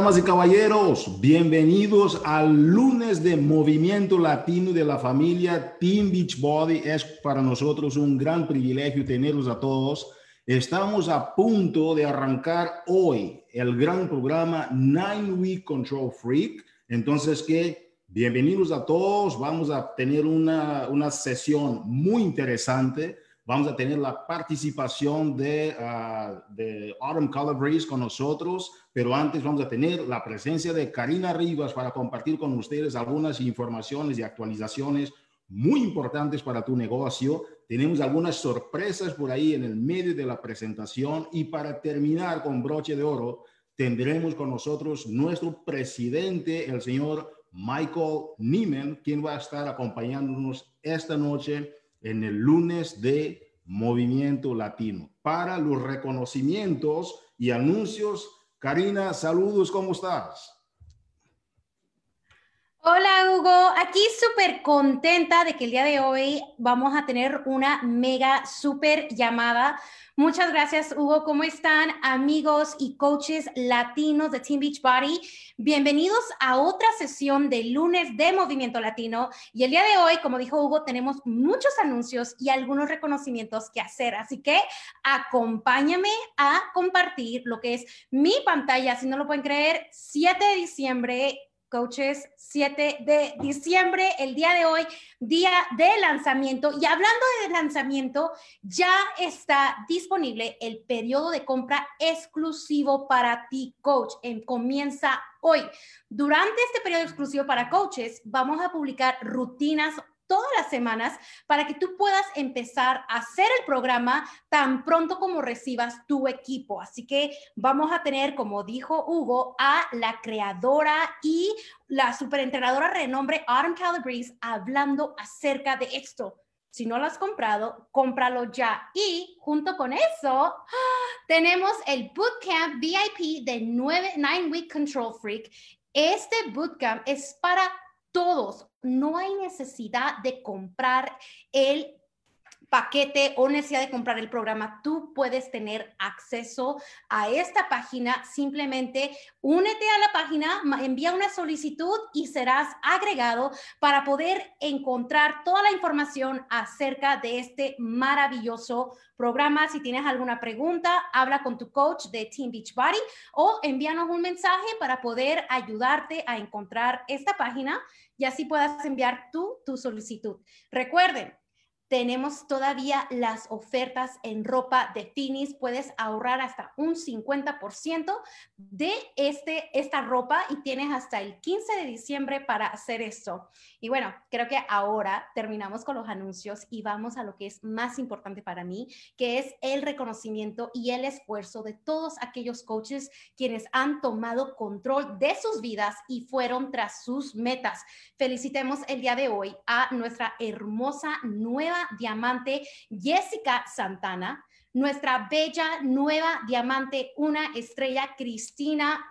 Damas y caballeros, bienvenidos al lunes de Movimiento Latino de la familia Team Beachbody. Es para nosotros un gran privilegio tenerlos a todos. Estamos a punto de arrancar hoy el gran programa Nine Week Control Freak. Entonces, que bienvenidos a todos. Vamos a tener una, una sesión muy interesante Vamos a tener la participación de, uh, Autumn Calabrese con nosotros, pero antes vamos a tener la presencia de Karina Rivas para compartir con ustedes algunas informaciones y actualizaciones muy importantes para tu negocio. Tenemos algunas sorpresas por ahí en el medio de la presentación y para terminar con broche de oro, tendremos con nosotros nuestro presidente, el señor Michael Nieman, quien va a estar acompañándonos esta noche en el lunes de Movimiento Latino. Para los reconocimientos y anuncios, Karina, saludos, ¿cómo estás? Hola Hugo, aquí súper contenta de que el día de hoy vamos a tener una mega súper llamada Muchas gracias, Hugo. ¿Cómo están, amigos y coaches latinos de Team Beachbody? Bienvenidos a otra sesión de lunes de Movimiento Latino. Y el día de hoy, como dijo Hugo, tenemos muchos anuncios y algunos reconocimientos que hacer. Así que acompáñame a compartir lo que es mi pantalla. Si no lo pueden creer, 7 de diciembre coaches, 7 de diciembre, el día de hoy, día de lanzamiento. Y hablando de lanzamiento, ya está disponible el periodo de compra exclusivo para ti, coach. En, comienza hoy. Durante este periodo exclusivo para coaches, vamos a publicar rutinas todas las semanas para que tú puedas empezar a hacer el programa tan pronto como recibas tu equipo. Así que vamos a tener, como dijo Hugo, a la creadora y la superentrenadora renombre Autumn Calabrese hablando acerca de esto. Si no lo has comprado, cómpralo ya. Y junto con eso, tenemos el Bootcamp VIP de 9 Week Control Freak. Este bootcamp es para todos, no hay necesidad de comprar el paquete o necesidad de comprar el programa, tú puedes tener acceso a esta página. Simplemente únete a la página, envía una solicitud y serás agregado para poder encontrar toda la información acerca de este maravilloso programa. Si tienes alguna pregunta, habla con tu coach de Team Beachbody o envíanos un mensaje para poder ayudarte a encontrar esta página y así puedas enviar tú tu solicitud. Recuerden, tenemos todavía las ofertas en ropa de Finis. Puedes ahorrar hasta un 50% de este, esta ropa y tienes hasta el 15 de diciembre para hacer esto. Y bueno, creo que ahora terminamos con los anuncios y vamos a lo que es más importante para mí, que es el reconocimiento y el esfuerzo de todos aquellos coaches quienes han tomado control de sus vidas y fueron tras sus metas. Felicitemos el día de hoy a nuestra hermosa nueva diamante Jessica Santana, nuestra bella nueva diamante, una estrella Cristina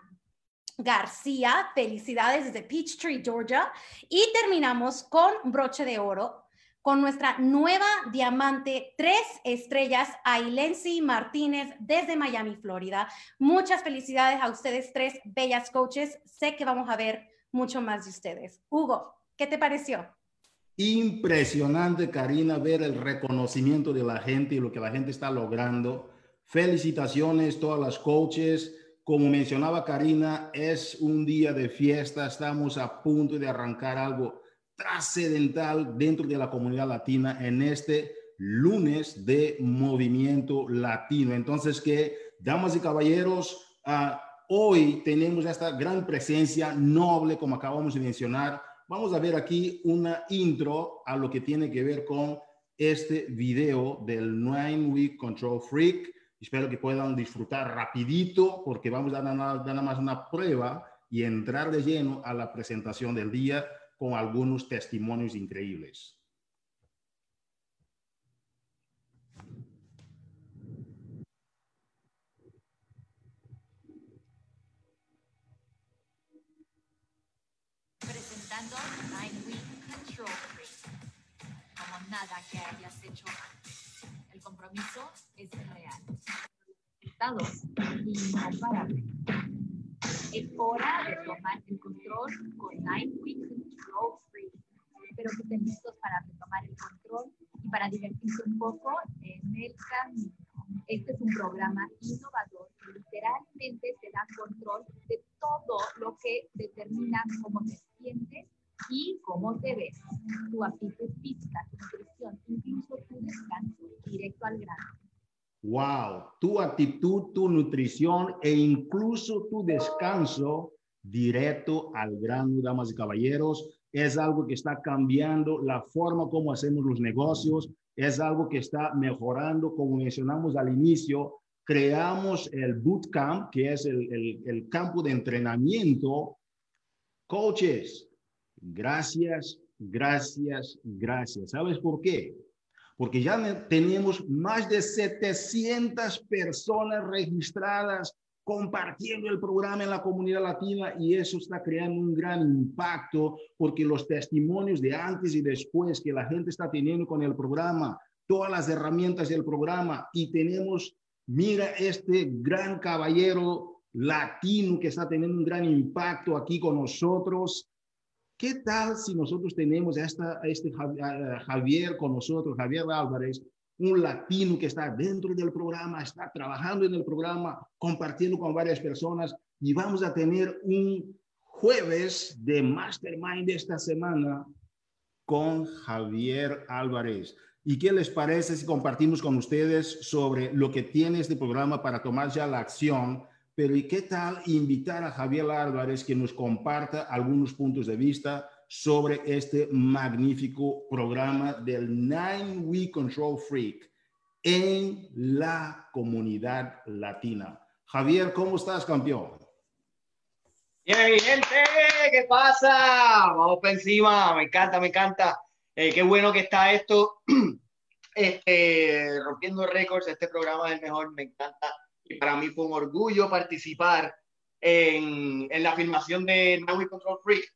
García, felicidades desde Peachtree, Georgia. Y terminamos con broche de oro con nuestra nueva diamante, tres estrellas, Ailensi Martínez desde Miami, Florida. Muchas felicidades a ustedes tres bellas coaches. Sé que vamos a ver mucho más de ustedes. Hugo, ¿qué te pareció? Impresionante, Karina, ver el reconocimiento de la gente y lo que la gente está logrando. Felicitaciones todas las coaches. Como mencionaba Karina, es un día de fiesta. Estamos a punto de arrancar algo trascendental dentro de la comunidad latina en este lunes de movimiento latino. Entonces, que, damas y caballeros, uh, hoy tenemos esta gran presencia noble, como acabamos de mencionar, Vamos a ver aquí una intro a lo que tiene que ver con este video del Nine Week Control Freak. Espero que puedan disfrutar rapidito porque vamos a dar nada más una prueba y entrar de lleno a la presentación del día con algunos testimonios increíbles. Nine Week Control Como nada que hayas hecho antes. El compromiso es real. Resultados incomparables. Es hora de tomar el control con Nine Weeks Control Free. Espero que estén listos para retomar el control y para divertirse un poco en el camino. Este es un programa innovador que literalmente te da control de todo lo que determina cómo te sientes y cómo te ves. Tu actitud física, tu nutrición, incluso tu descanso, directo al grano. Wow, tu actitud, tu nutrición e incluso tu descanso directo al grano, damas y caballeros, es algo que está cambiando la forma como hacemos los negocios, es algo que está mejorando, como mencionamos al inicio, creamos el bootcamp, que es el, el, el campo de entrenamiento. Coaches, gracias, gracias, gracias. ¿Sabes por qué? Porque ya tenemos más de 700 personas registradas compartiendo el programa en la comunidad latina y eso está creando un gran impacto porque los testimonios de antes y después que la gente está teniendo con el programa, todas las herramientas del programa y tenemos, mira, este gran caballero latino que está teniendo un gran impacto aquí con nosotros. ¿Qué tal si nosotros tenemos a, este Javier con nosotros, Javier Álvarez, un latino que está dentro del programa, está trabajando en el programa, compartiendo con varias personas y vamos a tener un jueves de Mastermind esta semana con Javier Álvarez. ¿Y qué les parece si compartimos con ustedes sobre lo que tiene este programa para tomar ya la acción? Pero ¿y qué tal invitar a Javier Álvarez que nos comparta algunos puntos de vista sobre este magnífico programa del Nine Week Control Freak en la comunidad latina. Javier, ¿cómo estás, campeón? Bien, gente, ¿qué pasa? Vamos para encima, me encanta, me encanta. Eh, qué bueno que está esto, este, rompiendo récords, este programa es el mejor, me encanta. Y para mí fue un orgullo participar en, en la filmación de Nine Week Control Freak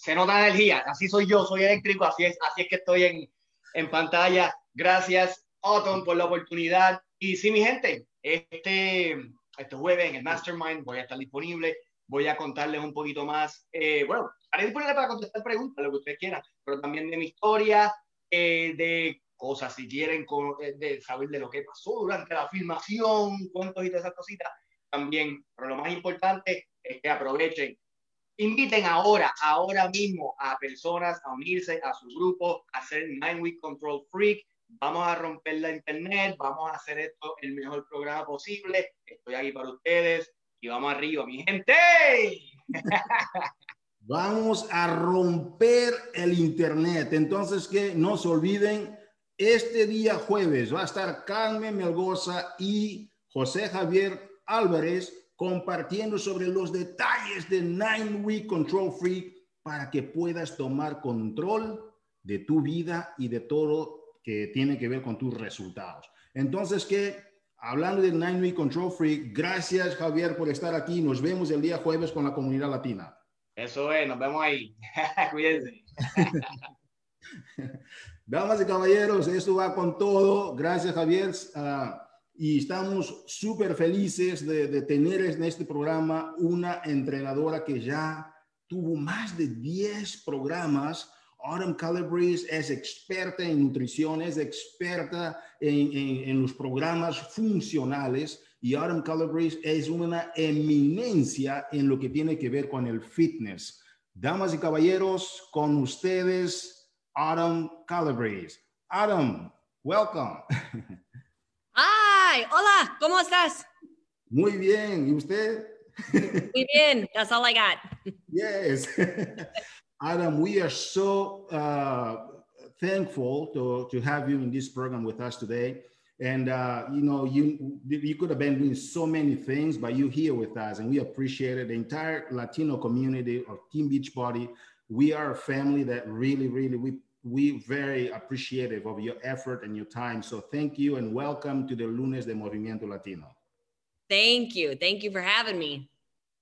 se nota energía, así soy yo, soy eléctrico, así es, así es que estoy en, en pantalla. Gracias, Autumn, por la oportunidad. Y sí, mi gente, este, este jueves en el Mastermind voy a estar disponible, voy a contarles un poquito más, eh, bueno, estaré disponible para contestar preguntas, lo que ustedes quieran, pero también de mi historia, eh, de cosas, si quieren eh, de saber de lo que pasó durante la filmación, cuentos y todas esas cositas, también. Pero lo más importante es que aprovechen Inviten ahora, ahora mismo a personas a unirse a su grupo, a hacer Nine Week Control Freak. Vamos a romper la internet, vamos a hacer esto el mejor programa posible. Estoy aquí para ustedes y vamos arriba, mi gente. Vamos a romper el internet. Entonces, que no se olviden, este día jueves va a estar Carmen Melgoza y José Javier Álvarez compartiendo sobre los detalles de Nine Week Control Freak para que puedas tomar control de tu vida y de todo que tiene que ver con tus resultados. Entonces, que hablando de Nine Week Control Freak, gracias Javier por estar aquí. Nos vemos el día jueves con la comunidad latina. Eso es, nos vemos ahí. Cuídense. Damas y caballeros, esto va con todo. Gracias Javier. Ah, y estamos súper felices de, tener en este programa una entrenadora que ya tuvo más de 10 programas. Autumn Calabrese es experta en nutrición, es experta en, en, en los programas funcionales y Autumn Calabrese es una eminencia en lo que tiene que ver con el fitness. Damas y caballeros, con ustedes, Autumn Calabrese. Autumn, welcome. Hi, hola, ¿cómo estás? Muy bien, ¿y usted? Muy bien, that's all I got. yes. Autumn, we are so uh, thankful to, to have you in this program with us today. And uh, you know, you you could have been doing so many things, but you're here with us, and we appreciate it. The entire Latino community of Team Beachbody, we are a family that really, really we we very appreciative of your effort and your time. So thank you and welcome to the Lunes de Movimiento Latino. Thank you. Thank you for having me.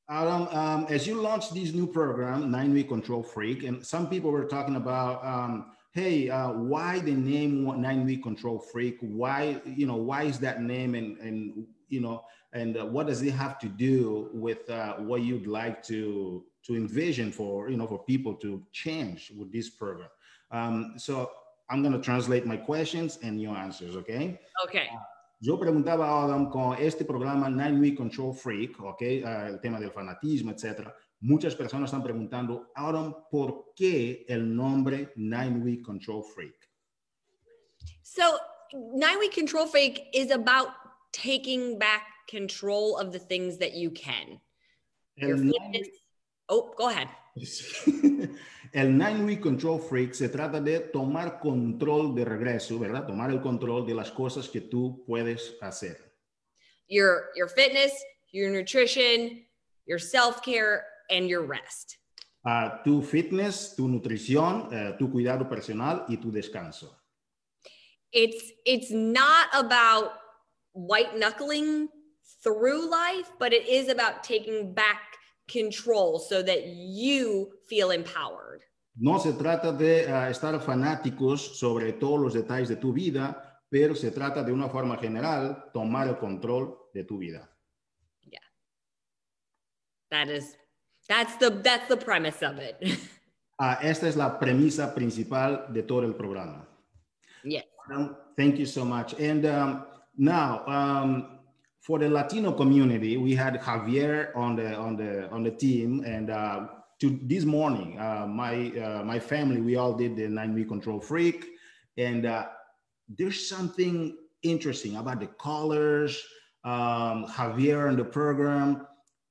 Um, um, as you launch this new program, Nine Week Control Freak, and some people were talking about, um, hey, uh, why the name Nine Week Control Freak? Why, you know, why is that name? And, and you know, and uh, what does it have to do with uh, what you'd like to to envision for you know for people to change with this program? Um, so I'm going to translate my questions and your answers, okay? Okay. Yo preguntaba a Autumn con este programa Nine Week Control Freak, ok, uh, el tema del fanatismo, etcétera. Muchas personas están preguntando, Autumn, ¿por qué el nombre Nine Week Control Freak? So, nine week control freak is about taking back control of the things that you can. Your fitness. Oh, go ahead. El Nine Week Control Freak se trata de tomar control de regreso, ¿verdad? Tomar el control de las cosas que tú puedes hacer. Your your fitness, your nutrition, your self care, and your rest. Ah, tu fitness, tu nutrición, eh, tu cuidado personal y tu descanso. It's it's not about white knuckling through life, but it is about taking back control so that you feel empowered. No se trata de ah, estar fanáticos sobre todos los detalles de tu vida, pero se trata de una forma general tomar el control de tu vida. Yeah. That is that's the that's the premise of it. Ah, esta es la premisa principal de todo el programa. yes. Um, thank you so much. And um, now, um, for the Latino community, we had Javier on the on the on the team, and uh, to this morning, uh, my uh, my family, we all did the nine week control freak, and uh, there's something interesting about the colors. Um, Javier and the program.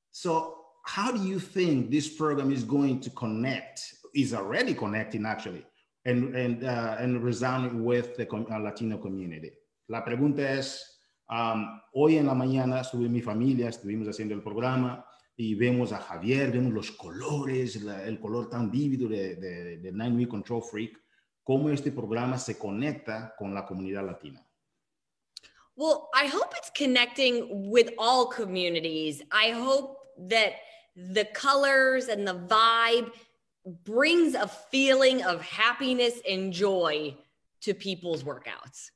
So, how do you think this program is going to connect? Is already connecting actually and, and, uh, and resounding with the uh, Latino community. La pregunta es, um, hoy en la mañana estuve mi familia, estuvimos haciendo el programa y vemos a Javier, vemos los colores, la- el color tan vívido de, de, de Nine Week Control Freak, cómo este programa se conecta con la comunidad latina. Well, I hope it's connecting with all communities. I hope that the colors and the vibe brings a feeling of happiness and joy to people's workouts.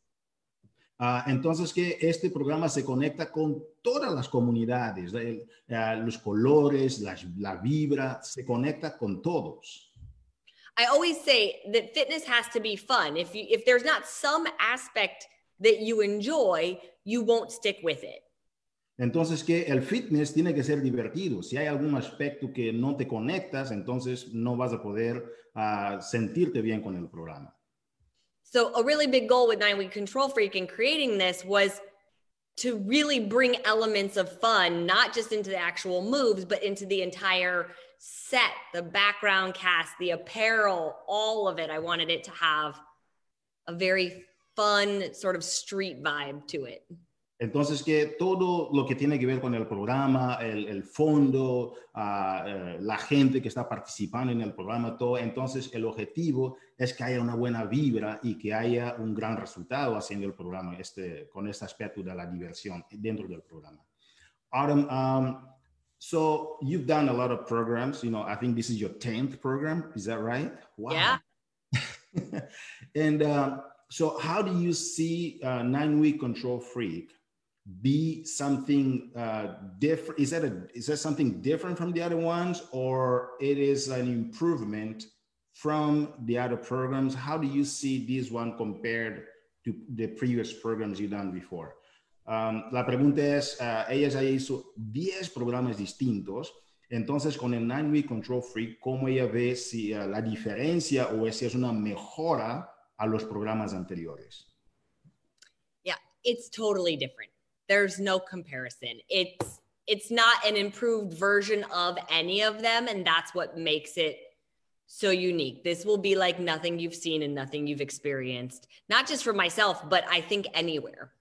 Ah, entonces que este programa se conecta con todas las comunidades, el- ah, los colores, la vibra, se conecta con todos. I always say that fitness has to be fun. If you if there's not some aspect that you enjoy, you won't stick with it. Entonces que el fitness tiene que ser divertido. Si hay algún aspecto que no te conectas, entonces no vas a poder ah, sentirte bien con el programa. So a really big goal with Nine Week Control Freak in creating this was to really bring elements of fun, not just into the actual moves, but into the entire set, the background cast, the apparel, all of it. I wanted it to have a very fun sort of street vibe to it. Entonces que todo lo que tiene que ver con el programa, el, el fondo, ah, eh, la gente que está participando en el programa, todo, entonces el objetivo es que haya una buena vibra y que haya un gran resultado haciendo el programa este, con este aspecto de la diversión dentro del programa. Autumn, um, so you've done a lot of programs, you know, I think this is your 10th program, is that right? Wow. Yeah. and um, so how do you see uh, nine week control freak be something uh, different is that a is that something different from the other ones or it is an improvement from the other programs? How do you see this one compared to the previous programs you've done before? Um, la pregunta es uh, ella ya hizo 10 programas distintos. Entonces con el nine week control freak cómo ella ve si uh, la diferencia o si es una mejora a los programas anteriores? Yeah, it's totally different. There's no comparison. It's it's not an improved version of any of them and that's what makes it so unique. This will be like nothing you've seen and nothing you've experienced. Not just for myself, but I think anywhere.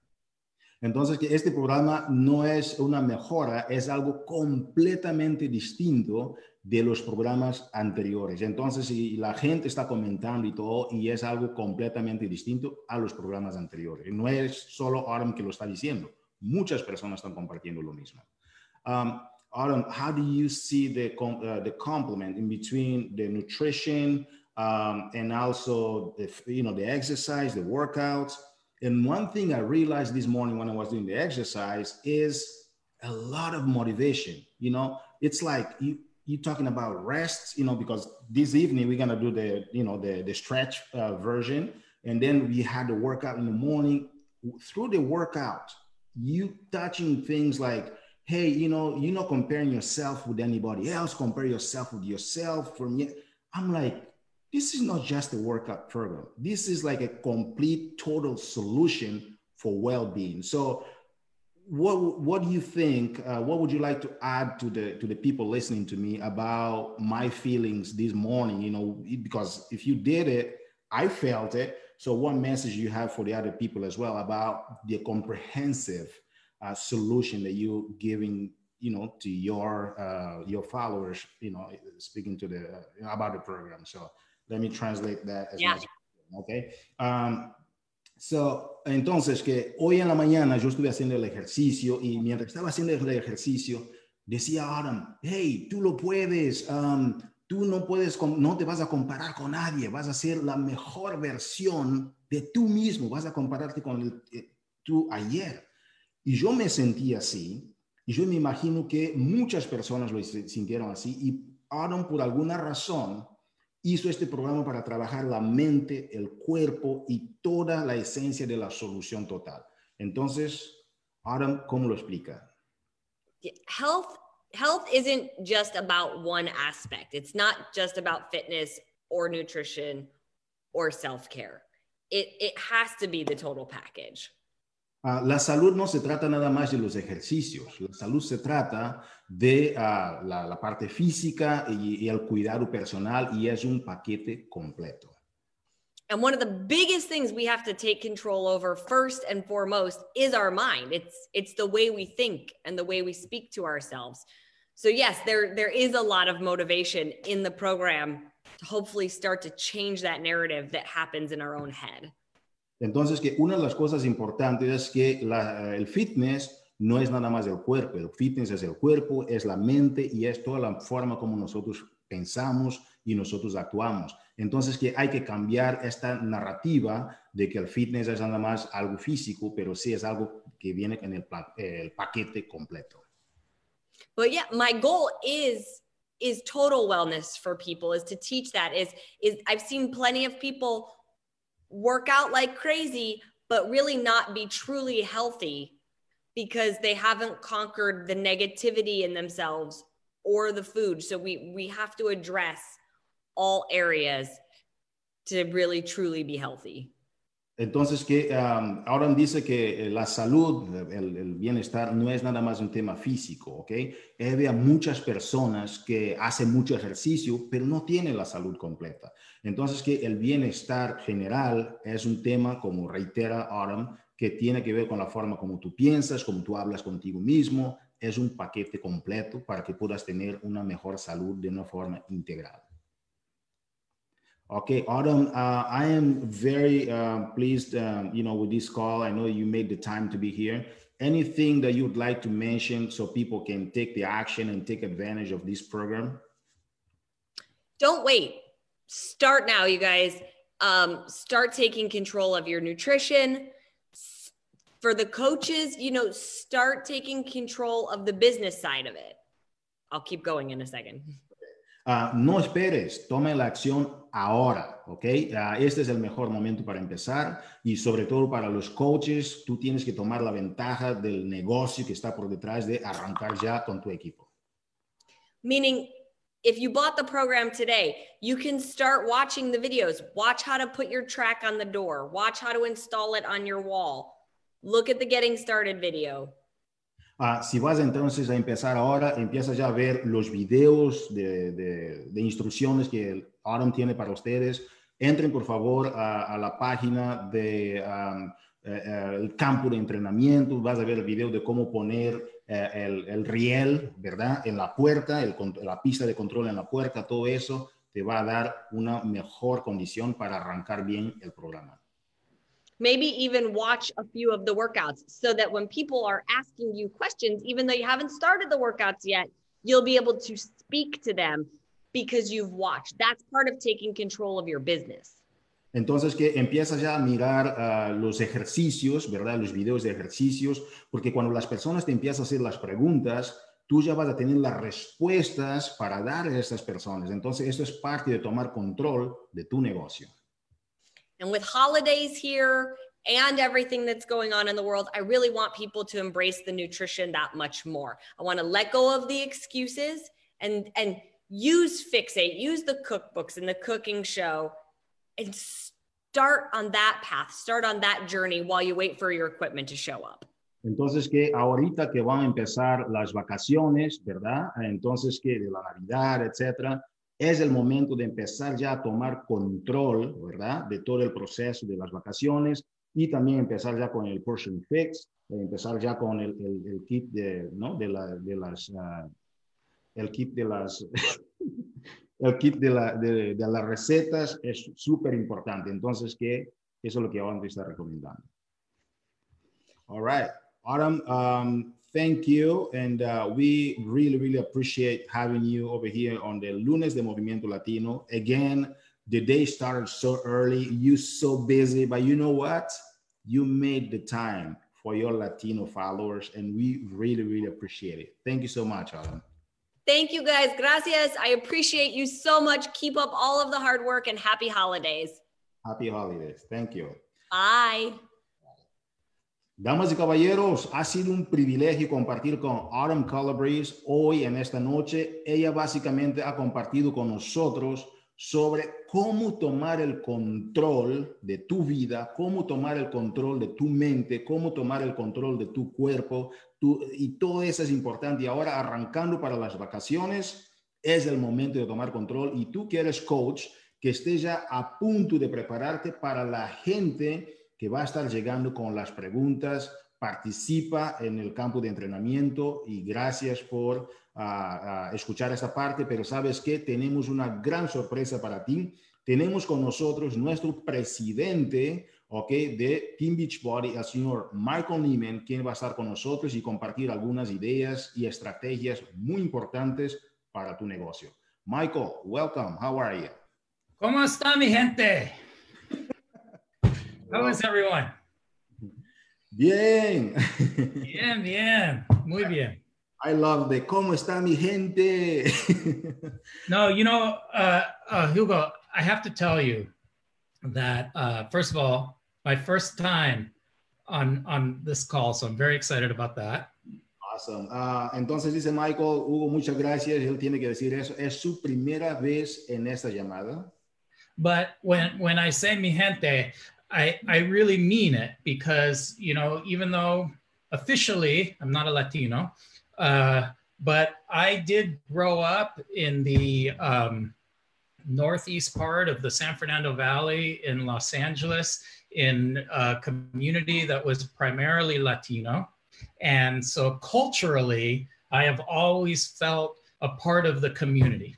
Entonces, que este programa no es una mejora, es algo completamente distinto de los programas anteriores. Entonces, y la gente está comentando y todo, y es algo completamente distinto a los programas anteriores. No es solo Autumn que lo está diciendo, muchas personas están compartiendo lo mismo. Um, how do you see the, com- uh, the complement in between the nutrition um, and also the, you know, the exercise, the workouts? And one thing I realized this morning when I was doing the exercise is a lot of motivation. You know, it's like you you talking about rest. You know, because this evening we're gonna do the you know the the stretch uh, version, and then we had the workout in the morning. Through the workout, you touching things like hey, you know, you're not comparing yourself with anybody else. Compare yourself with yourself. From me, I'm like, this is not just a workout program. This is like a complete, total solution for well-being. So, what what do you think? Uh, what would you like to add to the to the people listening to me about my feelings this morning? You know, because if you did it, I felt it. So, what message you have for the other people as well about the comprehensive uh, solution that you're giving you know to your uh, your followers you know speaking to the uh, about the program so let me translate that as yeah. much okay um, so entonces que hoy en la mañana yo estuve haciendo el ejercicio y mientras estaba haciendo el ejercicio decía Autumn hey tú lo puedes um, tú no puedes no te vas a comparar con nadie vas a ser la mejor versión de tú mismo vas a compararte con el, eh, tú ayer y yo me sentí así, y yo me imagino que muchas personas lo sintieron así, y Aaron, por alguna razón, hizo este programa para trabajar la mente, el cuerpo y toda la esencia de la solución total. Entonces, Aaron, ¿cómo lo explica? Health, health isn't just about one aspect. It's not just about fitness or nutrition or self-care. It, it has to be the total package. Uh, la salud no se trata nada más de los ejercicios, la salud se trata de uh, la, la, parte física y, y, el cuidado personal y es un paquete completo. And one of the biggest things we have to take control over first and foremost is our mind. It's it's the way we think and the way we speak to ourselves. So yes, there there is a lot of motivation in the program to hopefully start to change that narrative that happens in our own head. Entonces, que una de las cosas importantes es que la, eh, el fitness no es nada más el cuerpo, el fitness es el cuerpo, es la mente y es toda la forma como nosotros pensamos y nosotros actuamos. Entonces, que hay que cambiar esta narrativa de que el fitness es nada más algo físico, pero sí es algo que viene en el, el paquete completo. But yeah, my goal is is total wellness for people is to teach that is is I've seen plenty of people work out like crazy, but really not be truly healthy because they haven't conquered the negativity in themselves or the food. So we we have to address all areas to really truly be healthy. Entonces, que um, dice que la salud, el, el, bienestar, no es nada más un tema físico, ¿ok? Hay muchas personas que hacen mucho ejercicio, pero no tienen la salud completa. Entonces, que el bienestar general es un tema, como reitera Autumn, que tiene que ver con la forma como tú piensas, como tú hablas contigo mismo. Es un paquete completo para que puedas tener una mejor salud de una forma integral. Okay, Autumn, uh, I am very uh, pleased, um, you know, with this call. I know you made the time to be here. Anything that you would like to mention so people can take the action and take advantage of this program? Don't wait start now, you guys. Um, start taking control of your nutrition. For the coaches, you know, start taking control of the business side of it. I'll keep going in a second. Uh, no esperes, tome la acción ahora, ¿ok? Uh, este es el mejor momento para empezar y sobre todo para los coaches, tú tienes que tomar la ventaja del negocio que está por detrás de arrancar ya con tu equipo. Meaning, if you bought the program today, you can start watching the videos. Watch how to put your track on the door. Watch how to install it on your wall. Look at the getting started video. Uh, si vas entonces a empezar ahora, empieza ya a ver los videos de, de, de instrucciones que Aaron tiene para ustedes. Entren por favor a, a la página de um, campo de entrenamiento. Vas a ver el video de cómo poner eh, el, el, riel, ¿verdad? En la puerta, el, la pista de control en la puerta, todo eso te va a dar una mejor condición para arrancar bien el programa. Maybe even watch a few of the workouts so that when people are asking you questions, even though you haven't started the workouts yet, you'll be able to speak to them because you've watched. That's part of taking control of your business. Entonces que empiezas ya a mirar uh, los ejercicios, ¿verdad? Los videos de ejercicios, porque cuando las personas te empiezan a hacer las preguntas, tú ya vas a tener las respuestas para dar a estas personas. Entonces esto es parte de tomar control de tu negocio. And with holidays here and everything that's going on in the world, I really want people to embrace the nutrition that much more. I want to let go of the excuses and and use Fixate, use the cookbooks and the cooking show and start on that path, start on that journey while you wait for your equipment to show up. Entonces que ahorita que van a empezar las vacaciones, ¿verdad? Entonces que de la Navidad, etcétera, es el momento de empezar ya a tomar control, ¿verdad? De todo el proceso de las vacaciones y también empezar ya con el portion fix, empezar ya con el, el, el kit de, ¿no? De, la, de las, uh, el kit de las, el kit de, la, de, de las recetas es súper importante. Entonces, que eso es lo que vamos a estar recomendando. All right. Autumn, um, thank you. And uh, we really, really appreciate having you over here on the Lunes de Movimiento Latino. Again, the day started so early. You so busy, but you know what? You made the time for your Latino followers, and we really, really appreciate it. Thank you so much, Autumn. Thank you guys. Gracias. I appreciate you so much. Keep up all of the hard work and happy holidays. Happy holidays. Thank you. Bye. Damas y caballeros, ha sido un privilegio compartir con Autumn Calabrese hoy en esta noche. Ella básicamente ha compartido con nosotros sobre cómo tomar el control de tu vida, cómo tomar el control de tu mente, cómo tomar el control de tu cuerpo, y todo eso es importante. Y ahora arrancando para las vacaciones, es el momento de tomar control. Y tú que eres coach, que estés ya a punto de prepararte para la gente que va a estar llegando con las preguntas. Participa en el campo de entrenamiento y gracias por uh, escuchar esa parte, pero sabes que tenemos una gran sorpresa para ti. Tenemos con nosotros nuestro presidente, ok, de Team Beachbody, el señor Michael Neiman, quien va a estar con nosotros y compartir algunas ideas y estrategias muy importantes para tu negocio. Michael, welcome. How are you? ¿Cómo está mi gente? How is everyone? Bien. Bien, bien. Muy bien. I love the ¿Cómo está mi gente? no, you know, uh, uh, Hugo, I have to tell you that, uh, first of all, my first time on, on this call, so I'm very excited about that. Awesome. Uh, entonces dice Michael, Hugo, muchas gracias. Él tiene que decir eso. Es su primera vez en esta llamada. But when, when I say mi gente, I, I really mean it because, you know, even though officially I'm not a Latino, uh, but I did grow up in the um, northeast part of the San Fernando Valley in Los Angeles in a community that was primarily Latino. And so culturally, I have always felt a part of the community.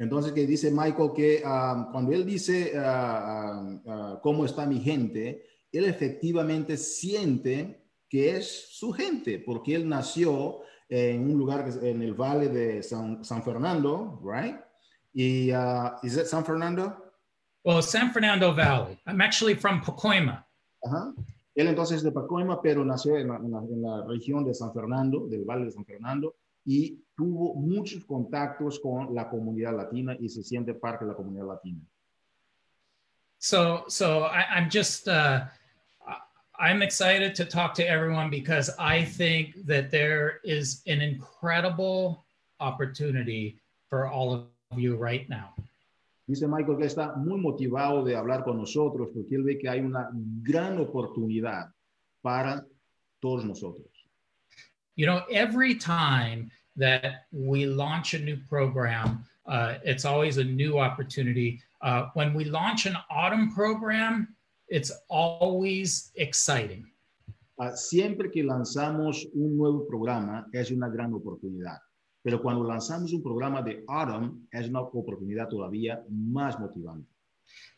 Entonces, que dice Michael que um, cuando él dice uh, uh, cómo está mi gente, él efectivamente siente que es su gente, porque él nació en un lugar en el valle de San, San Fernando, right? Y, uh, is it San Fernando? Well, San Fernando Valley. I'm actually from Pacoima. -huh. Él entonces es de Pacoima, pero nació en la, en, la, en la región de San Fernando, del valle de San Fernando, y tuvo muchos contactos con la comunidad latina y se siente parte de la comunidad latina. So, so I, I'm just, uh, I'm excited to talk to everyone because I think that there is an incredible opportunity for all of you right now. Dice Michael que está muy motivado de hablar con nosotros porque él ve que hay una gran oportunidad para todos nosotros. You know, every time that we launch a new program, uh, it's always a new opportunity. Uh, when we launch an autumn program, it's always exciting. Uh, siempre que lanzamos un nuevo programa es una gran oportunidad, pero cuando lanzamos un programa de autumn es una oportunidad todavía más motivante.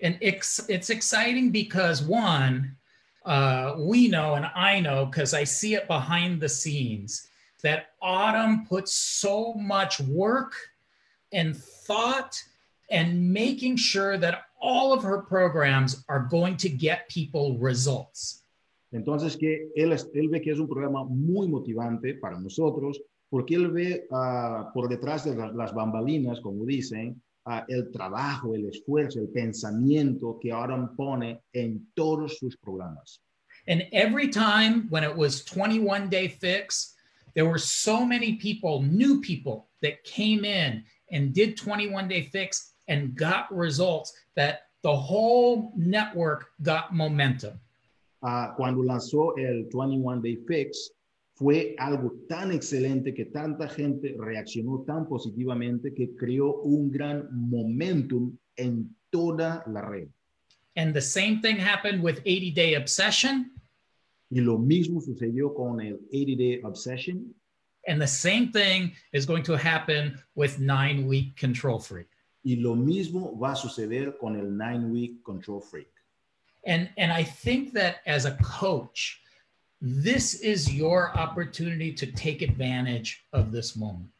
And it's, it's exciting because one, uh, we know and I know because I see it behind the scenes that Autumn puts so much work and thought and making sure that all of her programs are going to get people results. Entonces, que él, él ve que es un programa muy motivante para nosotros, porque él ve ah, por detrás de la- las bambalinas, como dicen, ah, el trabajo, el esfuerzo, el pensamiento que ahora pone en todos sus programas. And every time when it was 21 day fix, there were so many people, new people that came in and did 21 day fix and got results that the whole network got momentum. Ah, cuando lanzó el 21 Day Fix, fue algo tan excelente que tanta gente reaccionó tan positivamente que creó un gran momentum en toda la red. And the same thing happened with 80 day obsession. Y lo mismo sucedió con el 80 Day Obsession And the same thing is going to happen with nine week control freak. Y lo mismo va a suceder con el 9 Week Control Freak. And, and I think that as a coach, this is your opportunity to take advantage of this moment.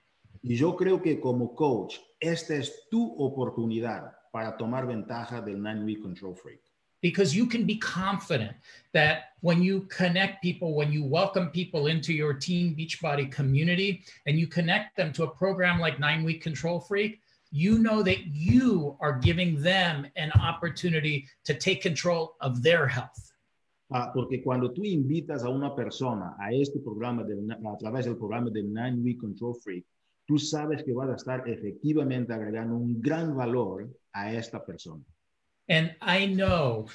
Y yo creo que como coach, esta es tu oportunidad para tomar ventaja del 9 Week Control Freak. because you can be confident that when you connect people, when you welcome people into your Team Beachbody community and you connect them to a program like Nine Week Control Freak, you know that you are giving them an opportunity to take control of their health. Ah, porque cuando tú invitas a una persona a este programa, del, a través del programa del 9 Week Control Freak, tú sabes que vas a estar efectivamente agregando un gran valor a esta persona. And I know,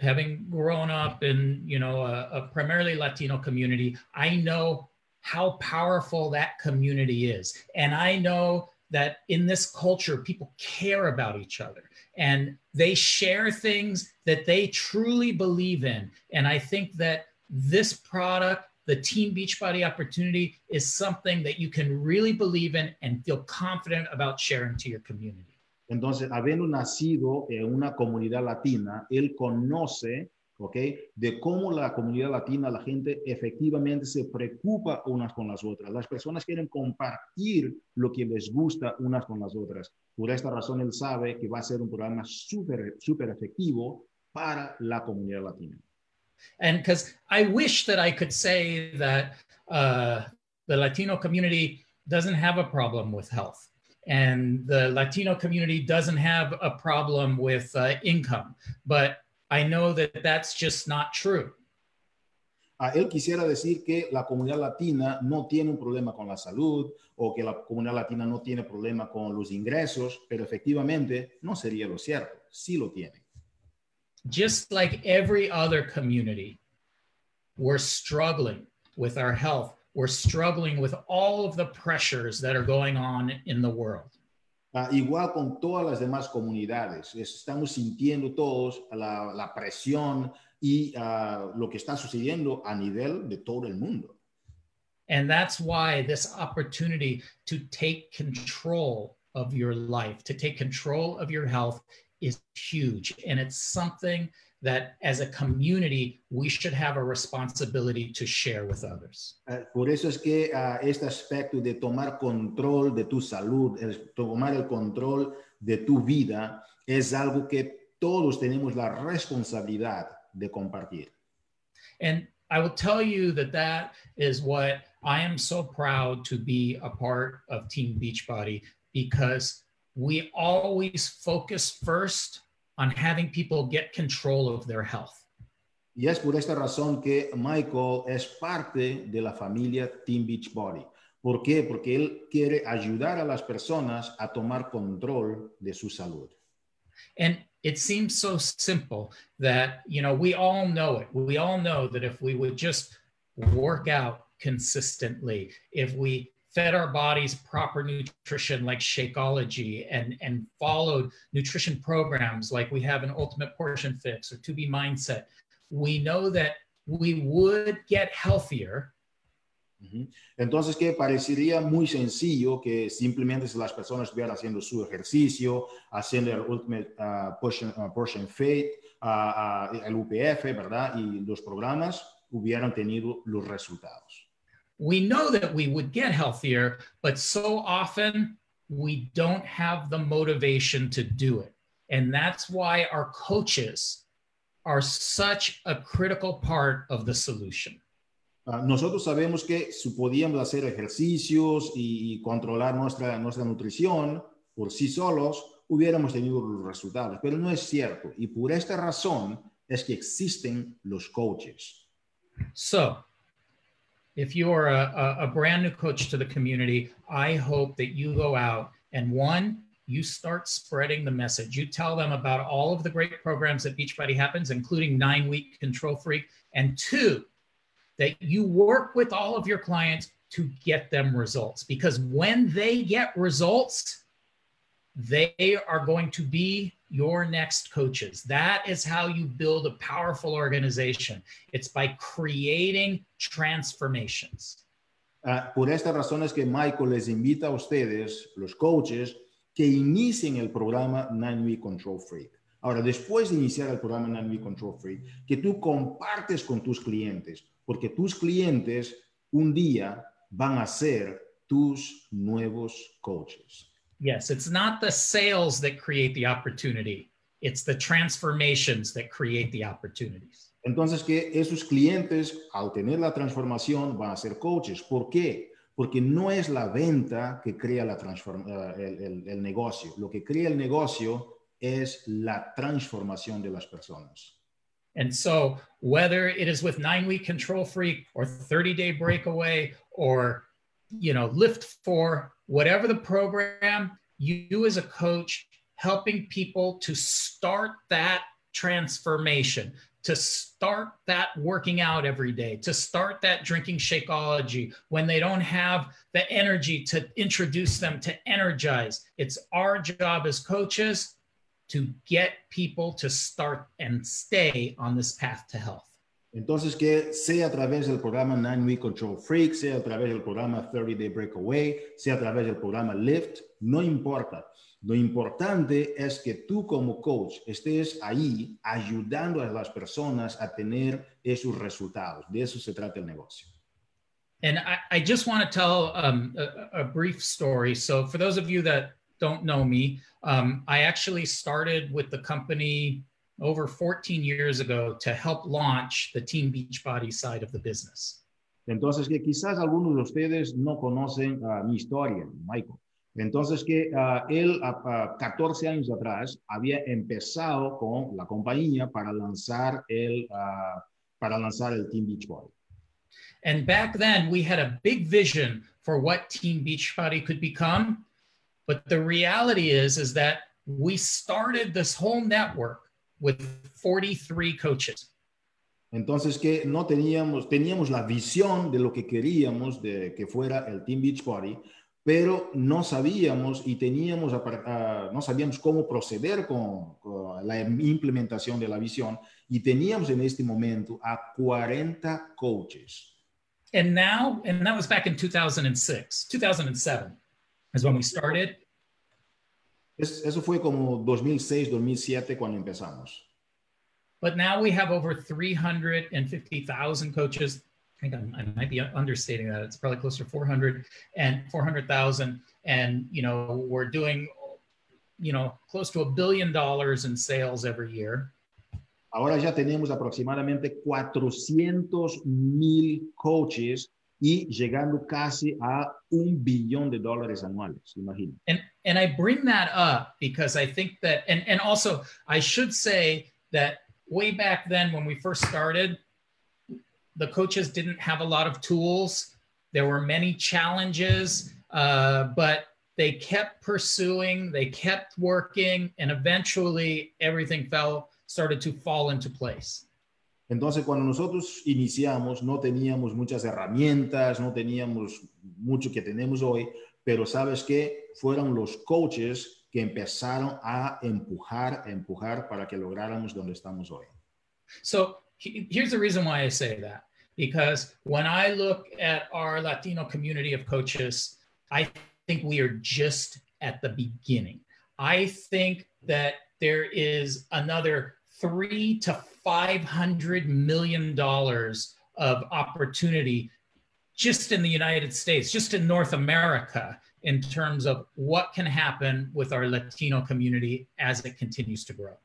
having grown up in you know a, a primarily Latino community, I know how powerful that community is, and I know that in this culture, people care about each other and they share things that they truly believe in. And I think that this product, the Team Beachbody opportunity, is something that you can really believe in and feel confident about sharing to your community. Entonces, habiendo nacido en una comunidad latina, él conoce, ¿ok? De cómo la comunidad latina, la gente efectivamente se preocupa unas con las otras. Las personas quieren compartir lo que les gusta unas con las otras. Por esta razón, él sabe que va a ser un programa súper, súper efectivo para la comunidad latina. And because I wish that I could say that uh, the Latino community doesn't have a problem with health and the Latino community doesn't have a problem with uh, income. But I know that that's just not true. Ah, él quisiera decir que la comunidad latina no tiene un problema con la salud o que la comunidad latina no tiene problema con los ingresos, pero efectivamente no sería lo cierto. Sí lo tiene. Just like every other community, we're struggling with our health. We're struggling with all of the pressures that are going on in the world. Ah, igual con todas las demás comunidades, estamos sintiendo todos la, la presión y ah, lo que está sucediendo a nivel de todo el mundo. And that's why this opportunity to take control of your life, to take control of your health is huge. And it's something that as a community, we should have a responsibility to share with others. Eh, Por eso es que ah, este aspecto de tomar control de tu salud, el tomar el control de tu vida, es algo que todos tenemos la responsabilidad de compartir. And I will tell you that that is what I am so proud to be a part of Team Beachbody because we always focus first on having people get control of their health. Y es por esta razón que Michael es parte de la familia Team Beachbody. ¿Por qué? Porque él quiere ayudar a las personas a tomar control de su salud. And it seems so simple that, you know, we all know it. We all know that if we would just work out consistently, if we fed our bodies proper nutrition like Shakeology and, and followed nutrition programs like we have an Ultimate Portion Fix or 2B Mindset, we know that we would get healthier Entonces, que parecería muy sencillo que simplemente si las personas estuvieran haciendo su ejercicio, haciendo el Ultimate ah, Portion, ah, Portion Fit, ah, el UPF, ¿verdad? Y los programas hubieran tenido los resultados. We know that we would get healthier, but so often we don't have the motivation to do it. And that's why our coaches are such a critical part of the solution. Uh, nosotros sabemos que si podíamos hacer ejercicios y, y, controlar nuestra, nuestra nutrición por sí solos, hubiéramos tenido los resultados, pero no es cierto. Y por esta razón es que existen los coaches. So, if you are a, a, brand new coach to the community, I hope that you go out and one, you start spreading the message. You tell them about all of the great programs that Beachbody happens, including nine week control freak. And two, that you work with all of your clients to get them results because when they get results, they are going to be your next coaches. That is how you build a powerful organization. It's by creating transformations. Uh, por estas razones que Michael les invita a ustedes, los coaches, que inicien el programa Nine Week Control Freak. Ahora, después de iniciar el programa Nine Week Control Freak, que tú compartes con tus clientes, porque tus clientes un día van a ser tus nuevos coaches. Yes, it's not the sales that create the opportunity. It's the transformations that create the opportunities. Entonces que esos clientes al tener la transformación van a ser coaches. ¿Por qué? Porque no es la venta que crea la el, el, el negocio. Lo que crea el negocio es la transformación de las personas. And so, whether it is with nine week control freak or 30 day breakaway or, you know, LIIFT4 whatever the program, you as a coach helping people to start that transformation, to start that working out every day, to start that drinking Shakeology when they don't have the energy to introduce them to energize. It's our job as coaches to get people to start and stay on this path to health. Entonces, que sea a través del programa Nine Week Control Freak, sea a través del programa 30 Day Breakaway, sea a través del programa Lift, no importa. Lo importante es que tú como coach estés ahí ayudando a las personas a tener esos resultados. De eso se trata el negocio. And I, I just want to tell um, a, a, brief story. So, for those of you that don't know me, um, I actually started with the company over 14 years ago to help launch the Team Beachbody side of the business. Entonces, que quizás algunos de ustedes no conocen uh, mi historia, Michael. Entonces, que uh, él a uh, 14 años atrás había empezado con la compañía para lanzar el, para lanzar el Team Beachbody. And back then, we had a big vision for what Team Beachbody could become. But the reality is, is that we started this whole network with 43 coaches. Entonces que no teníamos, teníamos la visión de lo que queríamos de que fuera el Team Beachbody, pero no sabíamos y teníamos, uh, no sabíamos cómo proceder con, con, la implementación de la visión y teníamos en este momento a 40 coaches. And now, and that was back in 2006, 2007 is when we started. Es, eso fue como 2006, 2007 cuando empezamos. But now we have over 350,000 coaches. I think I'm, i might be understating that. It's probably closer to 400 and 400,000. And, you know, we're doing, you know, close to a billion dollars in sales every year. Ahora ya tenemos aproximadamente 400 mil coaches y llegando casi a un billón de dólares anuales, imagínate. And, and I bring that up because I think that, and, and also I should say that way back then when we first started, the coaches didn't have a lot of tools. There were many challenges, uh, but they kept pursuing, they kept working, and eventually everything fell, started to fall into place. Entonces, cuando nosotros iniciamos, no teníamos muchas herramientas, no teníamos mucho que tenemos hoy, pero sabes que fueron los coaches que empezaron a empujar, a empujar para que lográramos donde estamos hoy. So, here's the reason why I say that. Because when I look at our Latino community of coaches, I think we are just at the beginning. I think that there is another three to five hundred million dollars of opportunity just in the United States, just in North America, in terms of what can happen with our Latino community as it continues to grow.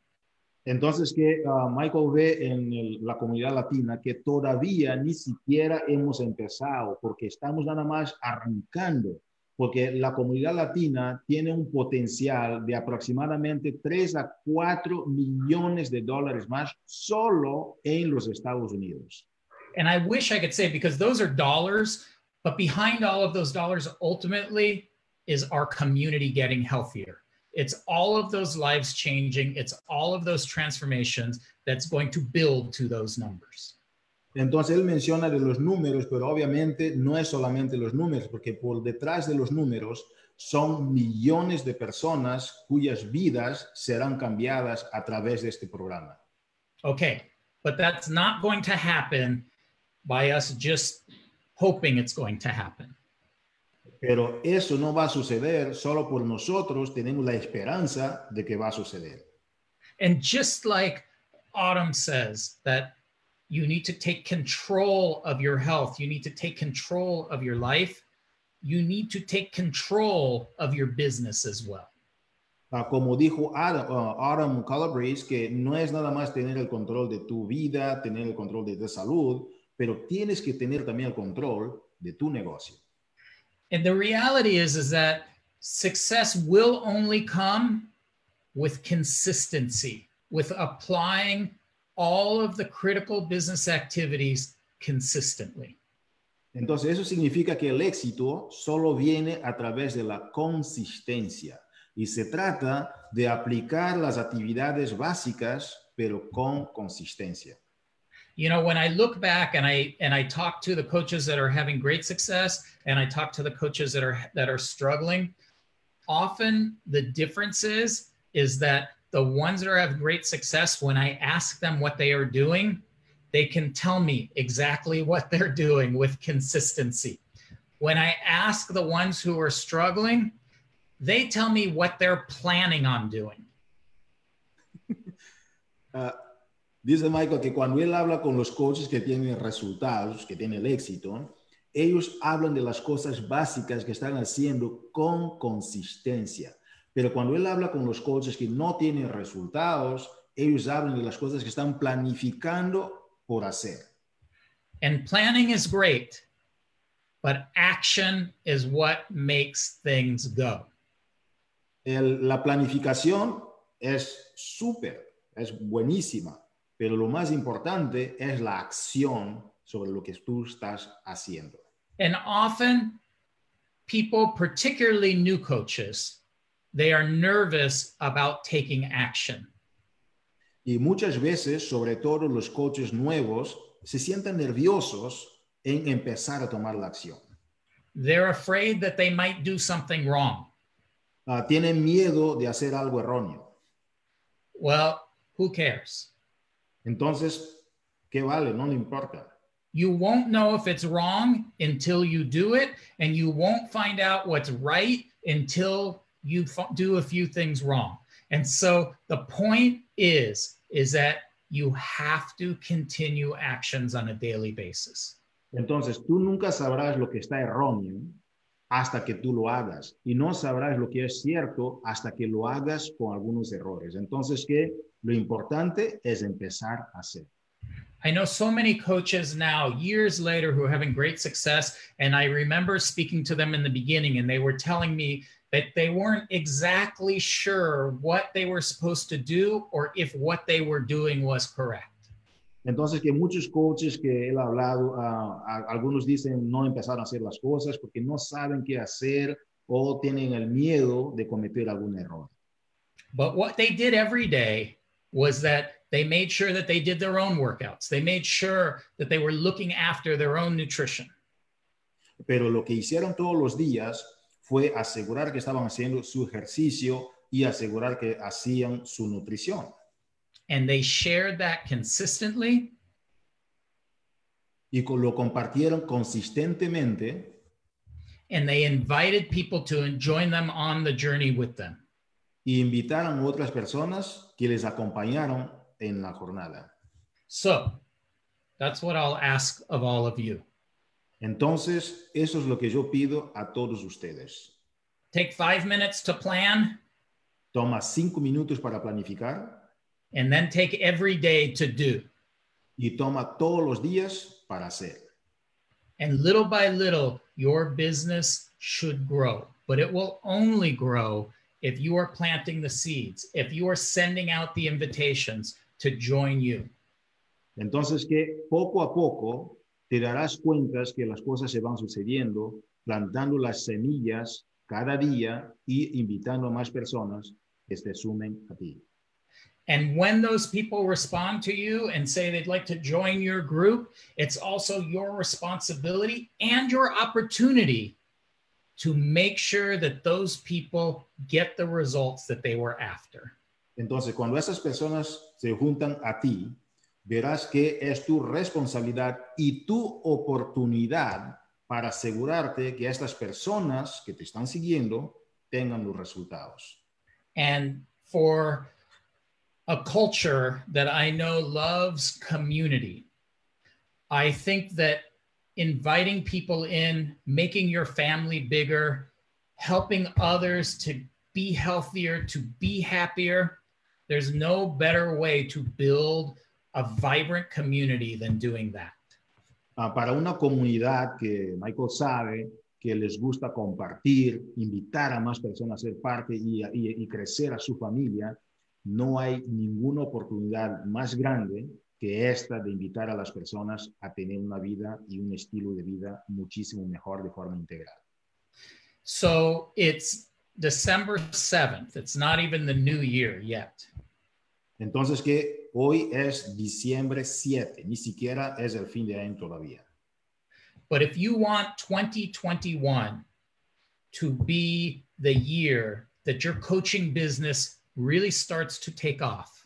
Entonces, que uh, Michael ve en la comunidad latina que todavía ni siquiera hemos empezado, porque estamos nada más arrancando, porque la comunidad latina tiene un potencial de aproximadamente 3 a 4 millones de dólares más solo en los Estados Unidos. And I wish I could say, because those are dollars, but behind all of those dollars, ultimately, is our community getting healthier. It's all of those lives changing. It's all of those transformations that's going to build to those numbers. Entonces él menciona de los números, pero obviamente no es solamente los números, porque por detrás de los números son millones de personas cuyas vidas serán cambiadas a través de este programa. Okay, but that's not going to happen by us just hoping it's going to happen. Pero eso no va a suceder solo por nosotros tenemos la esperanza de que va a suceder. And just like Autumn says that you need to take control of your health, you need to take control of your life, you need to take control of your business as well. Uh, como dijo Adam, uh, Adam Calabrese, que no es nada más tener el control de tu vida, tener el control de tu salud, pero tienes que tener también el control de tu negocio. And the reality is, is that success will only come with consistency, with applying all of the critical business activities consistently. Entonces, eso significa que el éxito solo viene a través de la consistencia y se trata de aplicar las actividades básicas, pero con consistencia. You know when i look back and i and i talk to the coaches that are having great success and i talk to the coaches that are that are struggling often the difference is is that the ones that are having great success when i ask them what they are doing they can tell me exactly what they're doing with consistency. When i ask the ones who are struggling they tell me what they're planning on doing. Uh, Dice Michael que cuando él habla con los coaches que tienen resultados, que tienen el éxito, ellos hablan de las cosas básicas que están haciendo con consistencia. Pero cuando él habla con los coaches que no tienen resultados, ellos hablan de las cosas que están planificando por hacer. And planning is great, but action is what makes things go. El, la planificación es súper, es buenísima, pero lo más importante es la acción sobre lo que tú estás haciendo. And often people, particularly new coaches, they are nervous about taking action. Y muchas veces, sobre todo los coaches nuevos, se sienten nerviosos en empezar a tomar la acción. They're afraid that they might do something wrong. Uh, tienen miedo de hacer algo erróneo. Well, who cares? Entonces, ¿qué vale? No le importa. You won't know if it's wrong until you do it, and you won't find out what's right until you do a few things wrong. And so the point is, is that you have to continue actions on a daily basis. Entonces, tú nunca sabrás lo que está erróneo hasta que tú lo hagas y no sabrás lo que es cierto hasta que lo hagas con algunos errores. Entonces, que lo importante es empezar a hacer. I know so many coaches now, years later, who are having great success. And I remember speaking to them in the beginning, and they were telling me that they weren't exactly sure what they were supposed to do or if what they were doing was correct. Entonces, que muchos coaches que él ha hablado, uh, algunos dicen no empezaron a hacer las cosas porque no saben qué hacer o tienen el miedo de cometer algún error. But what they did every day was that they made sure that they did their own workouts. They made sure that they were looking after their own nutrition. Pero lo que hicieron todos los días fue asegurar que estaban haciendo su ejercicio y asegurar que hacían su nutrición. And they shared that consistently. Y lo compartieron consistentemente. And they invited people to join them on the journey with them. y invitaron a otras personas que les acompañaron en la jornada. So, that's what I'll ask of all of you. Entonces, eso es lo que yo pido a todos ustedes. take five minutes to plan, toma cinco minutos para planificar and then take every day to do. y toma todos los días para hacer. And little by little, your business should grow, but it will only grow if you are planting the seeds, if you are sending out the invitations to join you. Entonces que poco a poco te darás cuenta que las cosas se van sucediendo, plantando las semillas cada día y invitando a más personas que se sumen a ti. And when those people respond to you and say they'd like to join your group, it's also your responsibility and your opportunity to make sure that those people get the results that they were after. Entonces, cuando esas personas se juntan a ti, verás que es tu responsabilidad y tu oportunidad para asegurarte que estas personas que te están siguiendo tengan los resultados. And for a culture that I know loves community, I think that inviting people in, making your family bigger, helping others to be healthier, to be happier, there's no better way to build a vibrant community than doing that. Uh, para una comunidad que Michael sabe que les gusta compartir, invitar a más personas a ser parte y, y, y crecer a su familia, no hay ninguna oportunidad más grande que esta de invitar a las personas a tener una vida y un estilo de vida muchísimo mejor de forma integral. So it's December 7th. It's not even the new year yet. Entonces que hoy es diciembre 7, ni siquiera es el fin de año todavía. But if you want 2021 to be the year that your coaching business really starts to take off,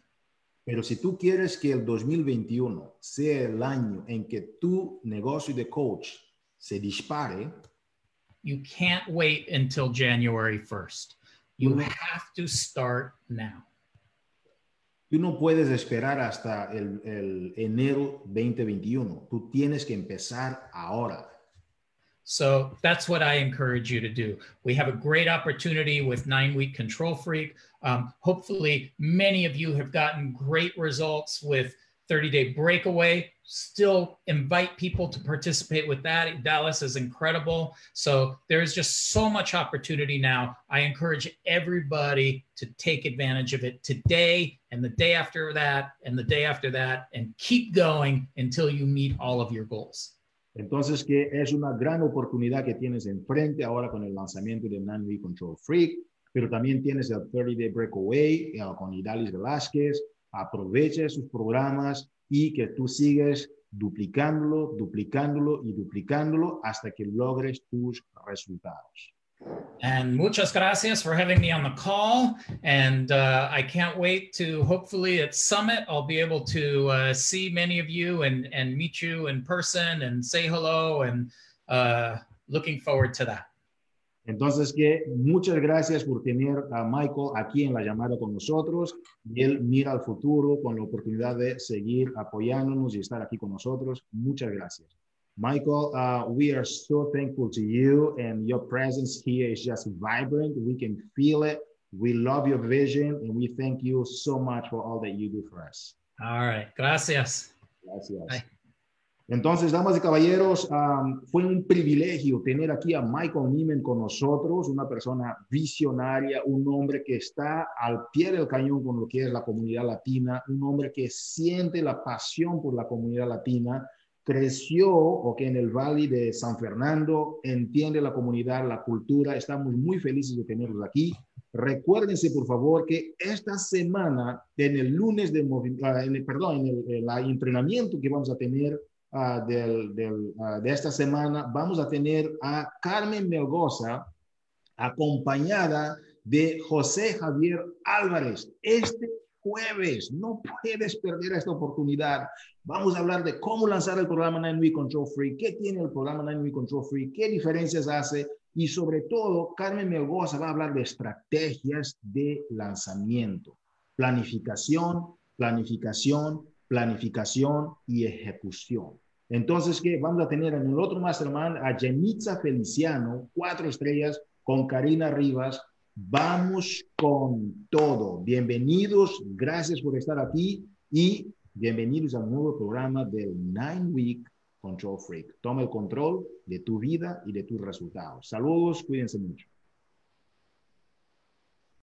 Pero si tú quieres que el 2021 sea el año en que tu negocio de coach se dispare, you can't wait until January 1st. You have to start now. tú no puedes esperar hasta el, el enero 2021. Tú tienes que empezar ahora. So that's what I encourage you to do. We have a great opportunity with Nine Week Control Freak. Um, hopefully, many of you have gotten great results with 30 Day Breakaway. Still invite people to participate with that. Idalis is incredible. So there's just so much opportunity now. I encourage everybody to take advantage of it today and the day after that and the day after that and keep going until you meet all of your goals. Entonces, que es una gran oportunidad que tienes enfrente ahora con el lanzamiento de Week Control Freak, pero también tienes el 30 Day Breakaway eh, con Idalis Velázquez. Aprovecha esos programas y que tú sigues duplicándolo, duplicándolo y duplicándolo hasta que logres tus resultados. And muchas gracias for having me on the call. And uh, I can't wait to hopefully at Summit, I'll be able to uh, see many of you and, and meet you in person and say hello. And uh, looking forward to that. Entonces, que muchas gracias por tener a Michael aquí en la llamada con nosotros. Y él mira al futuro con la oportunidad de seguir apoyándonos y estar aquí con nosotros. Muchas gracias. Michael, uh, we are so thankful to you, and your presence here is just vibrant. We can feel it. We love your vision, and we thank you so much for all that you do for us. All right. Gracias. Gracias. Bye. Entonces, damas y caballeros, um, fue un privilegio tener aquí a Michael Nieman con nosotros, una persona visionaria, un hombre que está al pie del cañón con lo que es la comunidad latina, un hombre que siente la pasión por la comunidad latina, creció o que en el Valle de San Fernando, entiende la comunidad, la cultura, estamos muy felices de tenerlos aquí. Recuérdense, por favor, que esta semana, en el lunes de, ah, en el, perdón, en el, entrenamiento que vamos a tener ah, ah, de esta semana, vamos a tener a Carmen Melgoza, acompañada de José Javier Álvarez. Este jueves, no puedes perder esta oportunidad. Vamos a hablar de cómo lanzar el programa Nine Week Control Free, qué tiene el programa Nine Week Control Free, qué diferencias hace y sobre todo, Carmen Melgoza va a hablar de estrategias de lanzamiento, planificación, planificación, planificación y ejecución. Entonces, ¿qué? Vamos a tener en el otro mastermind a Jenitza Feliciano, cuatro estrellas, con Karina Rivas. Vamos con todo. Bienvenidos, gracias por estar aquí y bienvenidos al nuevo programa del Nine Week Control Freak. Toma el control de tu vida y de tus resultados. Saludos, cuídense mucho.